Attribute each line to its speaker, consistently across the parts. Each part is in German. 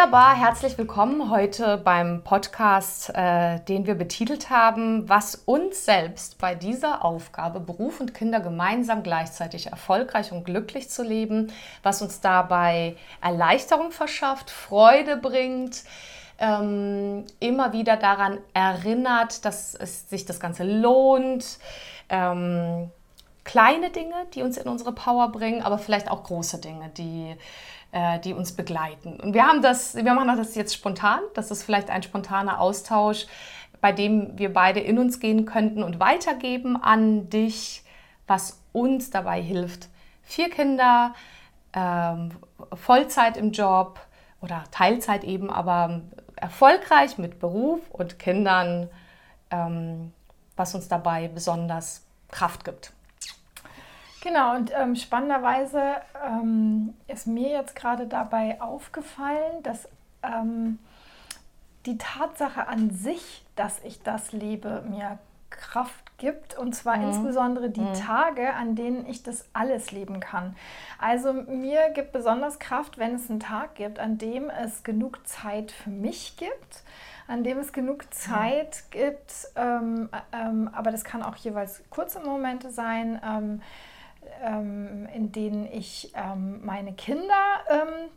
Speaker 1: Wunderbar, herzlich willkommen heute beim Podcast, äh, den wir betitelt haben, was uns selbst bei dieser Aufgabe, Beruf und Kinder gemeinsam gleichzeitig erfolgreich und glücklich zu leben, was uns dabei Erleichterung verschafft, Freude bringt, ähm, immer wieder daran erinnert, dass es sich das Ganze lohnt. Ähm, kleine Dinge, die uns in unsere Power bringen, aber vielleicht auch große Dinge, die die uns begleiten. Und wir haben das, wir machen das jetzt spontan. Das ist vielleicht ein spontaner Austausch, bei dem wir beide in uns gehen könnten und weitergeben an dich, was uns dabei hilft. Vier Kinder, ähm, Vollzeit im Job oder Teilzeit eben, aber erfolgreich mit Beruf und Kindern, ähm, was uns dabei besonders Kraft gibt.
Speaker 2: Genau, und ähm, spannenderweise ähm, ist mir jetzt gerade dabei aufgefallen, dass ähm, die Tatsache an sich, dass ich das lebe, mir Kraft gibt. Und zwar mhm. insbesondere die mhm. Tage, an denen ich das alles leben kann. Also mir gibt besonders Kraft, wenn es einen Tag gibt, an dem es genug Zeit für mich gibt an dem es genug Zeit gibt, ähm, ähm, aber das kann auch jeweils kurze Momente sein, ähm, ähm, in denen ich ähm, meine Kinder ähm,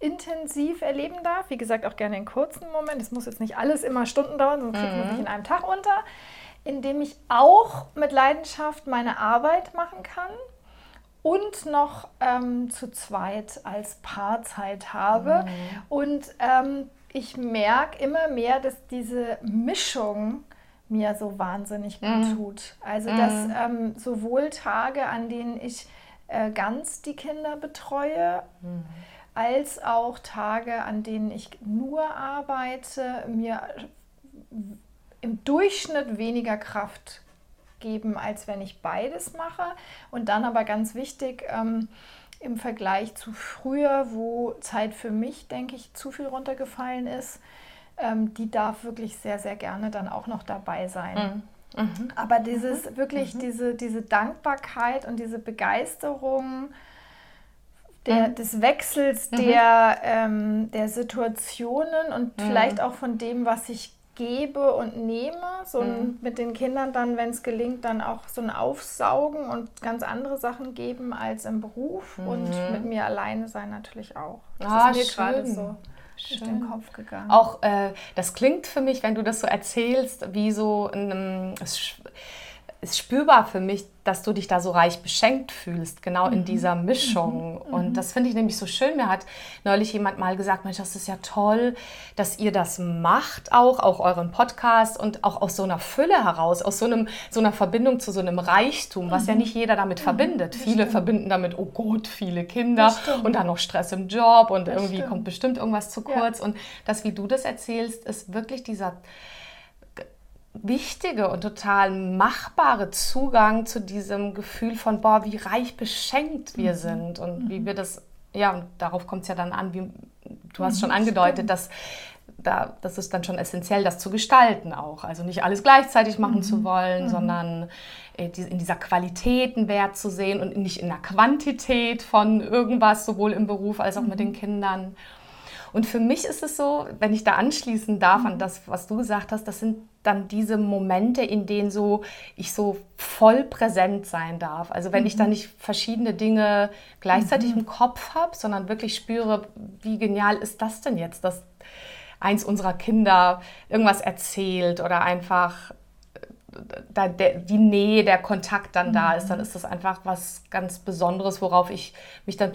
Speaker 2: intensiv erleben darf. Wie gesagt, auch gerne in kurzen Momenten. Es muss jetzt nicht alles immer Stunden dauern, sonst kriegt man sich mhm. in einem Tag unter. In dem ich auch mit Leidenschaft meine Arbeit machen kann und noch ähm, zu zweit als Paarzeit habe. Mhm. Und ähm, ich merke immer mehr, dass diese Mischung mir so wahnsinnig gut mhm. tut. Also mhm. dass ähm, sowohl Tage, an denen ich äh, ganz die Kinder betreue, mhm. als auch Tage, an denen ich nur arbeite, mir im Durchschnitt weniger Kraft geben, als wenn ich beides mache. Und dann aber ganz wichtig, ähm, im Vergleich zu früher, wo Zeit für mich, denke ich, zu viel runtergefallen ist, ähm, die darf wirklich sehr, sehr gerne dann auch noch dabei sein. Mhm. Mhm. Aber dieses mhm. wirklich, mhm. Diese, diese Dankbarkeit und diese Begeisterung der, mhm. des Wechsels mhm. der, ähm, der Situationen und vielleicht auch von dem, was ich gebe und nehme, so ein, mit den Kindern dann, wenn es gelingt, dann auch so ein Aufsaugen und ganz andere Sachen geben als im Beruf und mit mir alleine sein natürlich auch.
Speaker 1: Das ah, ist mir gerade so. Schön. durch den Kopf gegangen. Auch äh, das klingt für mich, wenn du das so erzählst, wie so ein, es ist spürbar für mich, dass du dich da so reich beschenkt fühlst, genau in mhm. dieser Mischung. Mhm. Und mhm. das finde ich nämlich so schön. Mir hat neulich jemand mal gesagt, Mensch, das ist ja toll, dass ihr das macht, auch, auch euren Podcast und auch aus so einer Fülle heraus, aus so, einem, so einer Verbindung zu so einem Reichtum, was mhm. ja nicht jeder damit mhm. verbindet. Viele stimmt. verbinden damit, oh Gott, viele Kinder und dann noch Stress im Job und das irgendwie stimmt. kommt bestimmt irgendwas zu kurz. Ja. Und das, wie du das erzählst, ist wirklich dieser wichtige und total machbare Zugang zu diesem Gefühl von, boah, wie reich beschenkt wir mhm. sind und mhm. wie wir das, ja, und darauf kommt es ja dann an, wie du hast mhm, schon angedeutet, dass da, das ist dann schon essentiell, das zu gestalten auch. Also nicht alles gleichzeitig machen mhm. zu wollen, mhm. sondern äh, in dieser Qualität einen Wert zu sehen und nicht in der Quantität von irgendwas, sowohl im Beruf als auch mit den mhm. Kindern. Und für mich ist es so, wenn ich da anschließen darf an das, was du gesagt hast, das sind dann diese Momente, in denen so ich so voll präsent sein darf. Also wenn mhm. ich da nicht verschiedene Dinge gleichzeitig mhm. im Kopf habe, sondern wirklich spüre, wie genial ist das denn jetzt, dass eins unserer Kinder irgendwas erzählt oder einfach äh, da der, die Nähe, der Kontakt dann mhm. da ist, dann ist das einfach was ganz Besonderes, worauf ich mich dann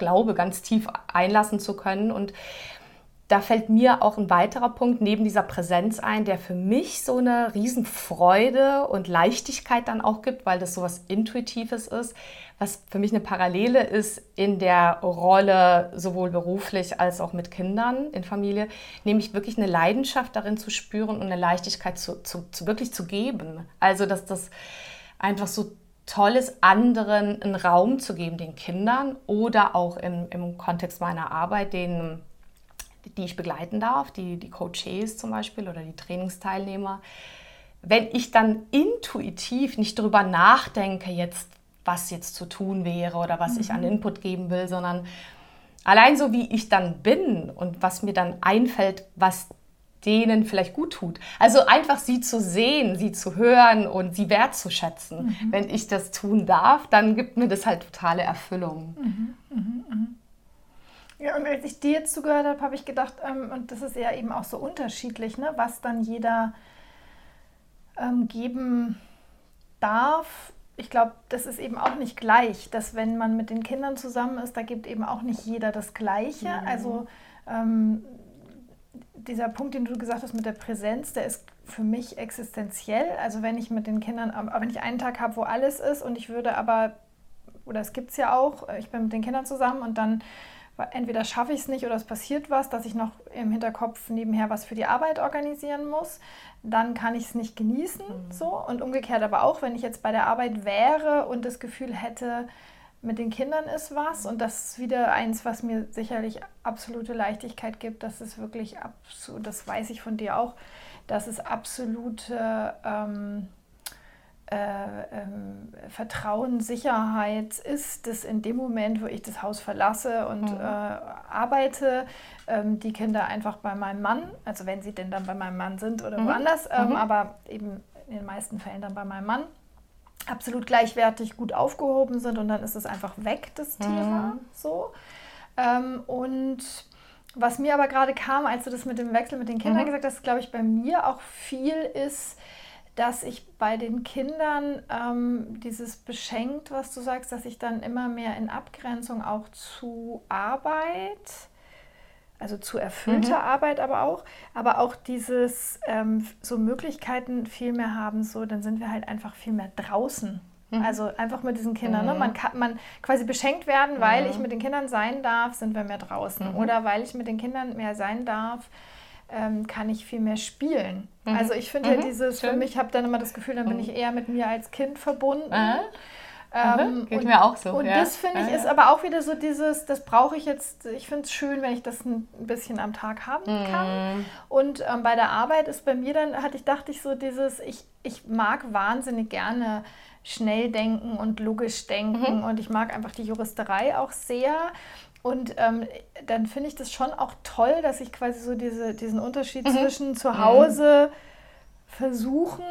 Speaker 1: glaube, ganz tief einlassen zu können. Und da fällt mir auch ein weiterer Punkt neben dieser Präsenz ein, der für mich so eine Riesenfreude und Leichtigkeit dann auch gibt, weil das so was Intuitives ist, was für mich eine Parallele ist in der Rolle sowohl beruflich als auch mit Kindern in Familie, nämlich wirklich eine Leidenschaft darin zu spüren und eine Leichtigkeit zu, zu, zu wirklich zu geben. Also dass das einfach so toll ist, anderen einen Raum zu geben, den Kindern oder auch im, im Kontext meiner Arbeit, den, die ich begleiten darf, die, die Coaches zum Beispiel oder die Trainingsteilnehmer. Wenn ich dann intuitiv nicht darüber nachdenke, jetzt, was jetzt zu tun wäre oder was mhm. ich an mhm. Input geben will, sondern allein so wie ich dann bin und was mir dann einfällt, was denen vielleicht gut tut. Also einfach sie zu sehen, sie zu hören und sie wertzuschätzen. Mhm. Wenn ich das tun darf, dann gibt mir das halt totale Erfüllung. Mhm. Mhm.
Speaker 2: mhm. Ja, und als ich dir jetzt zugehört habe, habe ich gedacht, ähm, und das ist ja eben auch so unterschiedlich, ne, was dann jeder ähm, geben darf. Ich glaube, das ist eben auch nicht gleich, dass wenn man mit den Kindern zusammen ist, da gibt eben auch nicht jeder das Gleiche. Mhm. Also ähm, dieser Punkt, den du gesagt hast mit der Präsenz, der ist für mich existenziell. Also wenn ich mit den Kindern, aber wenn ich einen Tag habe, wo alles ist und ich würde aber, oder es gibt es ja auch, ich bin mit den Kindern zusammen und dann entweder schaffe ich es nicht oder es passiert was, dass ich noch im Hinterkopf nebenher was für die Arbeit organisieren muss, dann kann ich es nicht genießen. Mhm. So. Und umgekehrt aber auch, wenn ich jetzt bei der Arbeit wäre und das Gefühl hätte, mit den Kindern ist was und das ist wieder eins, was mir sicherlich absolute Leichtigkeit gibt. Das ist wirklich absolut, das weiß ich von dir auch, dass es absolute ähm, äh, ähm, Vertrauen, Sicherheit ist, dass in dem Moment, wo ich das Haus verlasse und mhm. äh, arbeite, ähm, die Kinder einfach bei meinem Mann, also wenn sie denn dann bei meinem Mann sind oder mhm. woanders, ähm, mhm. aber eben in den meisten Fällen dann bei meinem Mann absolut gleichwertig gut aufgehoben sind und dann ist es einfach weg, das mhm. Thema. So. Ähm, und was mir aber gerade kam, als du das mit dem Wechsel mit den Kindern mhm. gesagt hast, glaube ich, bei mir auch viel ist, dass ich bei den Kindern ähm, dieses beschenkt, was du sagst, dass ich dann immer mehr in Abgrenzung auch zu Arbeit also zu erfüllter mhm. Arbeit aber auch, aber auch dieses ähm, so Möglichkeiten viel mehr haben, so dann sind wir halt einfach viel mehr draußen. Mhm. Also einfach mit diesen Kindern. Ne? Mhm. Ne? Man kann man quasi beschenkt werden, weil ich mhm. mit den Kindern sein darf, sind wir mehr draußen. Mhm. Oder weil ich mit den Kindern mehr sein darf, ähm, kann ich viel mehr spielen. Mhm. Also ich finde ja dieses, Schön. für mich habe dann immer das Gefühl, dann bin ich eher mit mir als Kind verbunden.
Speaker 1: Ähm, Geht und, mir auch so.
Speaker 2: Und ja. das finde ich ja, ist aber auch wieder so dieses, das brauche ich jetzt, ich finde es schön, wenn ich das ein bisschen am Tag haben kann. Mm. Und ähm, bei der Arbeit ist bei mir dann, hatte ich, dachte ich so dieses, ich, ich mag wahnsinnig gerne schnell denken und logisch denken mhm. und ich mag einfach die Juristerei auch sehr. Und ähm, dann finde ich das schon auch toll, dass ich quasi so diese, diesen Unterschied mhm. zwischen zu Hause versuchen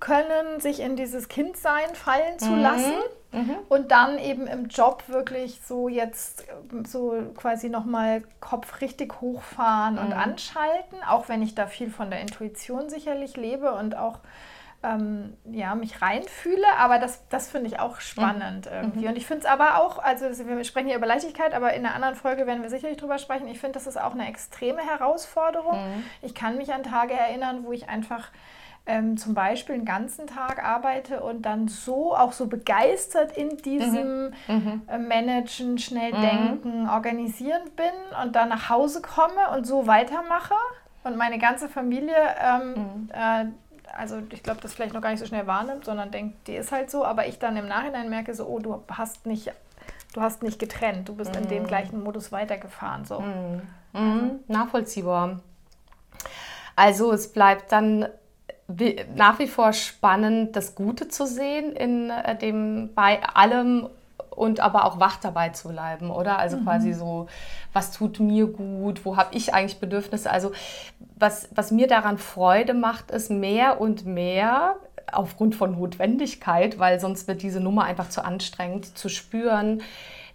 Speaker 2: können, sich in dieses Kindsein fallen zu mhm. lassen mhm. und dann eben im Job wirklich so jetzt so quasi nochmal Kopf richtig hochfahren mhm. und anschalten, auch wenn ich da viel von der Intuition sicherlich lebe und auch ähm, ja, mich reinfühle, aber das, das finde ich auch spannend mhm. irgendwie. Und ich finde es aber auch, also wir sprechen hier über Leichtigkeit, aber in einer anderen Folge werden wir sicherlich drüber sprechen. Ich finde, das ist auch eine extreme Herausforderung. Mhm. Ich kann mich an Tage erinnern, wo ich einfach ähm, zum Beispiel einen ganzen Tag arbeite und dann so auch so begeistert in diesem mhm. mhm. äh, Managen, schnell mhm. denken, organisieren bin und dann nach Hause komme und so weitermache und meine ganze Familie, ähm, mhm. äh, also ich glaube, das vielleicht noch gar nicht so schnell wahrnimmt, sondern denkt, die ist halt so, aber ich dann im Nachhinein merke so, oh, du hast nicht, du hast nicht getrennt, du bist in dem mhm. gleichen Modus weitergefahren. So.
Speaker 1: Mhm. Also. Nachvollziehbar. Also es bleibt dann nach wie vor spannend, das Gute zu sehen in äh, dem bei allem und aber auch wach dabei zu bleiben, oder? Also mhm. quasi so, was tut mir gut, wo habe ich eigentlich Bedürfnisse? Also was, was mir daran Freude macht, ist mehr und mehr aufgrund von Notwendigkeit, weil sonst wird diese Nummer einfach zu anstrengend zu spüren,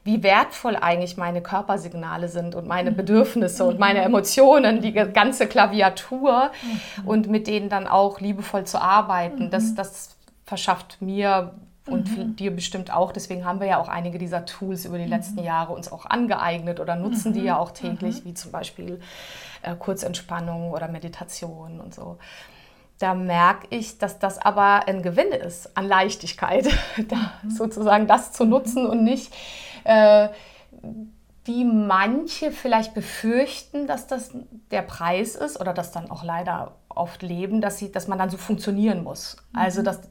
Speaker 1: wie wertvoll eigentlich meine Körpersignale sind und meine mhm. Bedürfnisse und meine Emotionen, die ganze Klaviatur mhm. und mit denen dann auch liebevoll zu arbeiten. Das, mhm. das verschafft mir und mhm. dir bestimmt auch. Deswegen haben wir ja auch einige dieser Tools über die mhm. letzten Jahre uns auch angeeignet oder nutzen mhm. die ja auch täglich, mhm. wie zum Beispiel äh, Kurzentspannung oder Meditation und so. Da merke ich, dass das aber ein Gewinn ist an Leichtigkeit, da sozusagen das zu nutzen und nicht äh, wie manche vielleicht befürchten, dass das der Preis ist oder das dann auch leider oft leben, dass, sie, dass man dann so funktionieren muss. Mhm. Also dass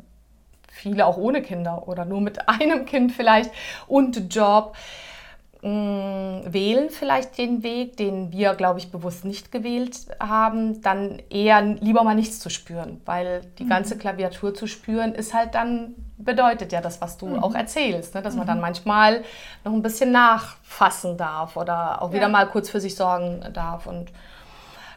Speaker 1: viele auch ohne Kinder oder nur mit einem Kind vielleicht und Job mh, wählen vielleicht den Weg, den wir, glaube ich, bewusst nicht gewählt haben, dann eher lieber mal nichts zu spüren, weil die mhm. ganze Klaviatur zu spüren ist halt dann, bedeutet ja das, was du mhm. auch erzählst, ne? dass mhm. man dann manchmal noch ein bisschen nachfassen darf oder auch wieder ja. mal kurz für sich sorgen darf und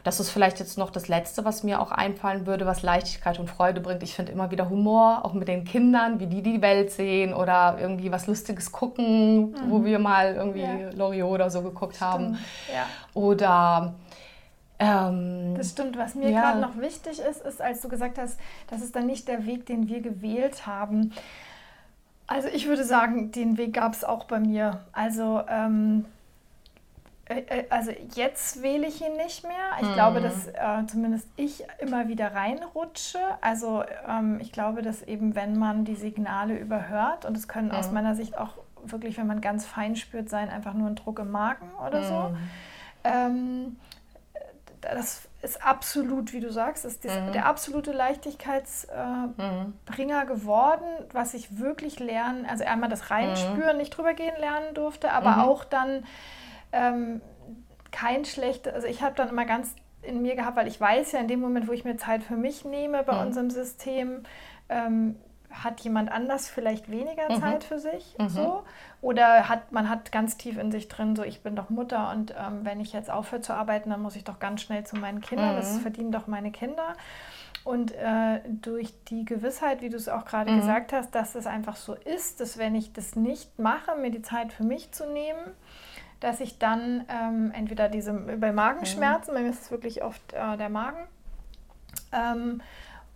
Speaker 1: das ist vielleicht jetzt noch das Letzte, was mir auch einfallen würde, was Leichtigkeit und Freude bringt. Ich finde immer wieder Humor, auch mit den Kindern, wie die die Welt sehen oder irgendwie was Lustiges gucken, mhm. wo wir mal irgendwie ja. Loriot oder so geguckt Stimmt. haben. Ja. Oder
Speaker 2: ähm, das stimmt. Was mir ja. gerade noch wichtig ist, ist, als du gesagt hast, das ist dann nicht der Weg, den wir gewählt haben. Also ich würde sagen, den Weg gab es auch bei mir. Also ähm, äh, äh, also jetzt wähle ich ihn nicht mehr. Ich mhm. glaube, dass äh, zumindest ich immer wieder reinrutsche. Also ähm, ich glaube, dass eben, wenn man die Signale überhört, und es können mhm. aus meiner Sicht auch wirklich, wenn man ganz fein spürt, sein, einfach nur ein Druck im Magen oder mhm. so. Ähm, das ist absolut, wie du sagst, ist das, mhm. der absolute Leichtigkeitsbringer äh, mhm. geworden, was ich wirklich lernen, also einmal das Reinspüren, mhm. nicht drüber gehen lernen durfte, aber mhm. auch dann ähm, kein schlechtes, also ich habe dann immer ganz in mir gehabt, weil ich weiß ja, in dem Moment, wo ich mir Zeit für mich nehme bei mhm. unserem System, ähm, hat jemand anders vielleicht weniger mhm. Zeit für sich mhm. so oder hat man hat ganz tief in sich drin so ich bin doch Mutter und ähm, wenn ich jetzt aufhöre zu arbeiten dann muss ich doch ganz schnell zu meinen Kindern das mhm. verdienen doch meine Kinder und äh, durch die Gewissheit wie du es auch gerade mhm. gesagt hast dass es einfach so ist dass wenn ich das nicht mache mir die Zeit für mich zu nehmen dass ich dann ähm, entweder diese bei Magenschmerzen, mhm. bei mir ist es wirklich oft äh, der Magen, ähm,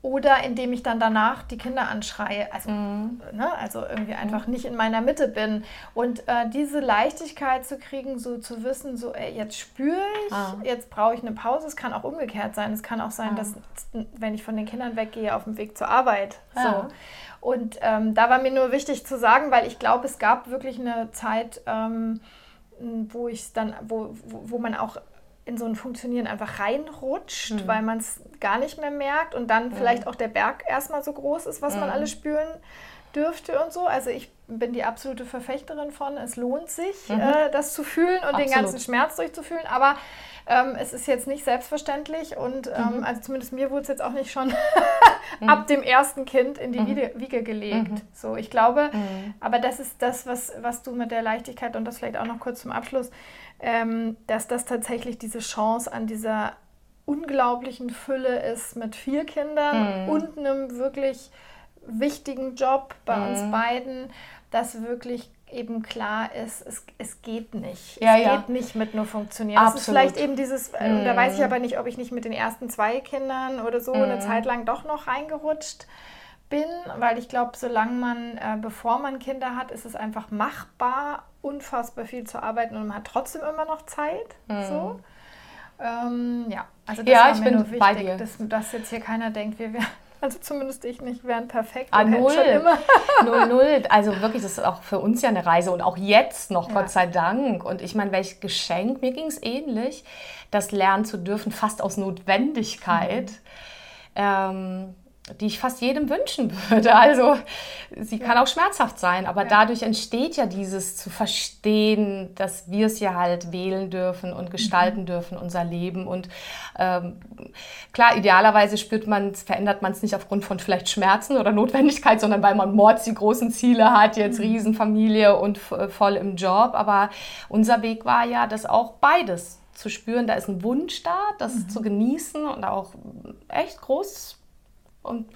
Speaker 2: oder indem ich dann danach die Kinder anschreie, also, mhm. ne, also irgendwie einfach mhm. nicht in meiner Mitte bin. Und äh, diese Leichtigkeit zu kriegen, so zu wissen, so ey, jetzt spüre ich, ah. jetzt brauche ich eine Pause. Es kann auch umgekehrt sein. Es kann auch sein, ah. dass wenn ich von den Kindern weggehe, auf dem Weg zur Arbeit. Ah. So. Und ähm, da war mir nur wichtig zu sagen, weil ich glaube, es gab wirklich eine Zeit, ähm, wo ich dann, wo, wo man auch in so ein Funktionieren einfach reinrutscht, mhm. weil man es gar nicht mehr merkt und dann mhm. vielleicht auch der Berg erstmal so groß ist, was man alles spüren dürfte und so. Also ich bin die absolute Verfechterin von, es lohnt sich, mhm. äh, das zu fühlen und Absolut. den ganzen Schmerz durchzufühlen, aber ähm, es ist jetzt nicht selbstverständlich und ähm, mhm. also zumindest mir wurde es jetzt auch nicht schon mhm. ab dem ersten Kind in die mhm. Wiege, gelegt. Mhm. So, ich glaube, mhm. aber das ist das, was, was du mit der Leichtigkeit und das vielleicht auch noch kurz zum Abschluss, ähm, dass das tatsächlich diese Chance an dieser unglaublichen Fülle ist mit vier Kindern und einem wirklich wichtigen Job bei uns beiden, dass wirklich eben klar ist, es, es geht nicht. Ja, es ja. geht nicht mit nur funktionieren. Absolut. Das ist vielleicht eben dieses, mm. da weiß ich aber nicht, ob ich nicht mit den ersten zwei Kindern oder so mm. eine Zeit lang doch noch reingerutscht bin, weil ich glaube, solange man, äh, bevor man Kinder hat, ist es einfach machbar, unfassbar viel zu arbeiten und man hat trotzdem immer noch Zeit. Mm. So. Ähm, ja, also das ja, war mir nur wichtig, dass, dass jetzt hier keiner denkt, wir wären also zumindest ich nicht, wären perfekt.
Speaker 1: Ah, null. null, null. Also wirklich, das ist auch für uns ja eine Reise und auch jetzt noch, ja. Gott sei Dank. Und ich meine, welch Geschenk, mir ging es ähnlich, das lernen zu dürfen, fast aus Notwendigkeit. Mhm. Ähm, die ich fast jedem wünschen würde. Also sie ja. kann auch schmerzhaft sein, aber ja. dadurch entsteht ja dieses zu verstehen, dass wir es ja halt wählen dürfen und gestalten mhm. dürfen, unser Leben. Und ähm, klar, idealerweise spürt man verändert man es nicht aufgrund von vielleicht Schmerzen oder Notwendigkeit, sondern weil man mords die großen Ziele hat, jetzt mhm. Riesenfamilie und äh, voll im Job. Aber unser Weg war ja, das auch beides zu spüren. Da ist ein Wunsch da, das mhm. zu genießen und auch echt groß und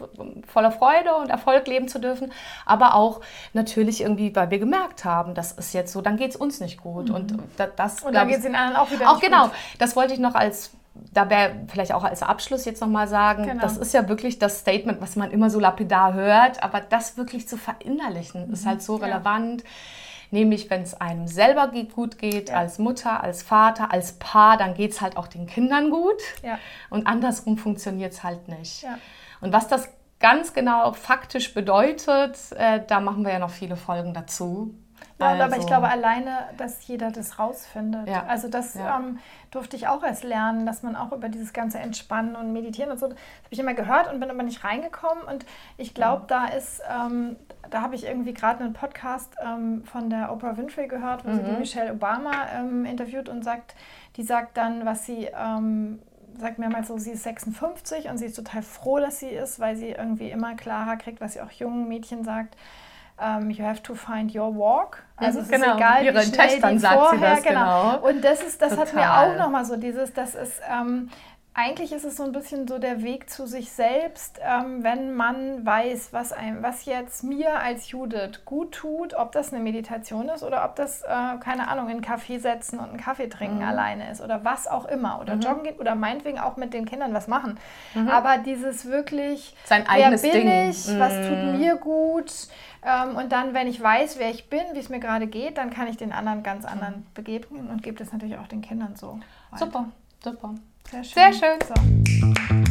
Speaker 1: voller Freude und Erfolg leben zu dürfen, aber auch natürlich irgendwie, weil wir gemerkt haben, das ist jetzt so, dann geht es uns nicht gut. Mhm. Und das,
Speaker 2: und dann geht es den anderen auch wieder auch
Speaker 1: nicht genau, gut. Das wollte ich noch als da wäre vielleicht auch als Abschluss jetzt nochmal sagen, genau. das ist ja wirklich das Statement, was man immer so lapidar hört, aber das wirklich zu verinnerlichen, mhm. ist halt so relevant. Ja. Nämlich, wenn es einem selber gut geht, ja. als Mutter, als Vater, als Paar, dann geht es halt auch den Kindern gut. Ja. Und andersrum funktioniert es halt nicht. Und was das ganz genau faktisch bedeutet, äh, da machen wir ja noch viele Folgen dazu.
Speaker 2: Ja, also. aber ich glaube alleine, dass jeder das rausfindet.
Speaker 1: Ja.
Speaker 2: Also das
Speaker 1: Ja.
Speaker 2: ähm, durfte ich auch erst lernen, dass man auch über dieses ganze Entspannen und Meditieren und so, das habe ich immer gehört und bin aber nicht reingekommen. Und ich glaube,
Speaker 1: Mhm.
Speaker 2: da ist, ähm, da habe ich irgendwie gerade einen Podcast ähm, von der Oprah Winfrey gehört, wo sie die
Speaker 1: Mhm.
Speaker 2: Michelle Obama ähm, interviewt und sagt, die sagt dann, was sie ähm, sagt mehrmals so, sie ist 56 und sie ist total froh, dass sie ist, weil sie irgendwie immer klarer kriegt, was sie auch jungen Mädchen sagt. ähm, you have to find your walk. Also es
Speaker 1: genau.
Speaker 2: ist egal,
Speaker 1: Ihren
Speaker 2: wie schnell
Speaker 1: Töchtern
Speaker 2: die vorher,
Speaker 1: das, genau.
Speaker 2: Und das ist, das hat mir
Speaker 1: Total.
Speaker 2: auch nochmal so dieses, das ist, ähm, eigentlich ist es so ein bisschen so der Weg zu sich selbst, ähm, wenn man weiß, was, einem, was jetzt mir als Judith gut tut, ob das eine Meditation ist oder ob das, äh, keine Ahnung, in einen Kaffee setzen und einen Kaffee trinken
Speaker 1: Mhm.
Speaker 2: alleine ist oder was auch immer oder joggen gehen oder meinetwegen auch mit den Kindern was machen.
Speaker 1: Mhm.
Speaker 2: Aber dieses wirklich,
Speaker 1: Sein
Speaker 2: wer bin
Speaker 1: Ding.
Speaker 2: ich, was tut
Speaker 1: Mhm.
Speaker 2: mir gut ähm, und dann, wenn ich weiß, wer ich bin, wie es mir gerade geht, dann kann ich den anderen ganz anderen begegnen und gebe das natürlich auch den Kindern so. weiter.
Speaker 1: Super, super.
Speaker 2: Sehr schön.
Speaker 1: Sehr schön.
Speaker 2: So.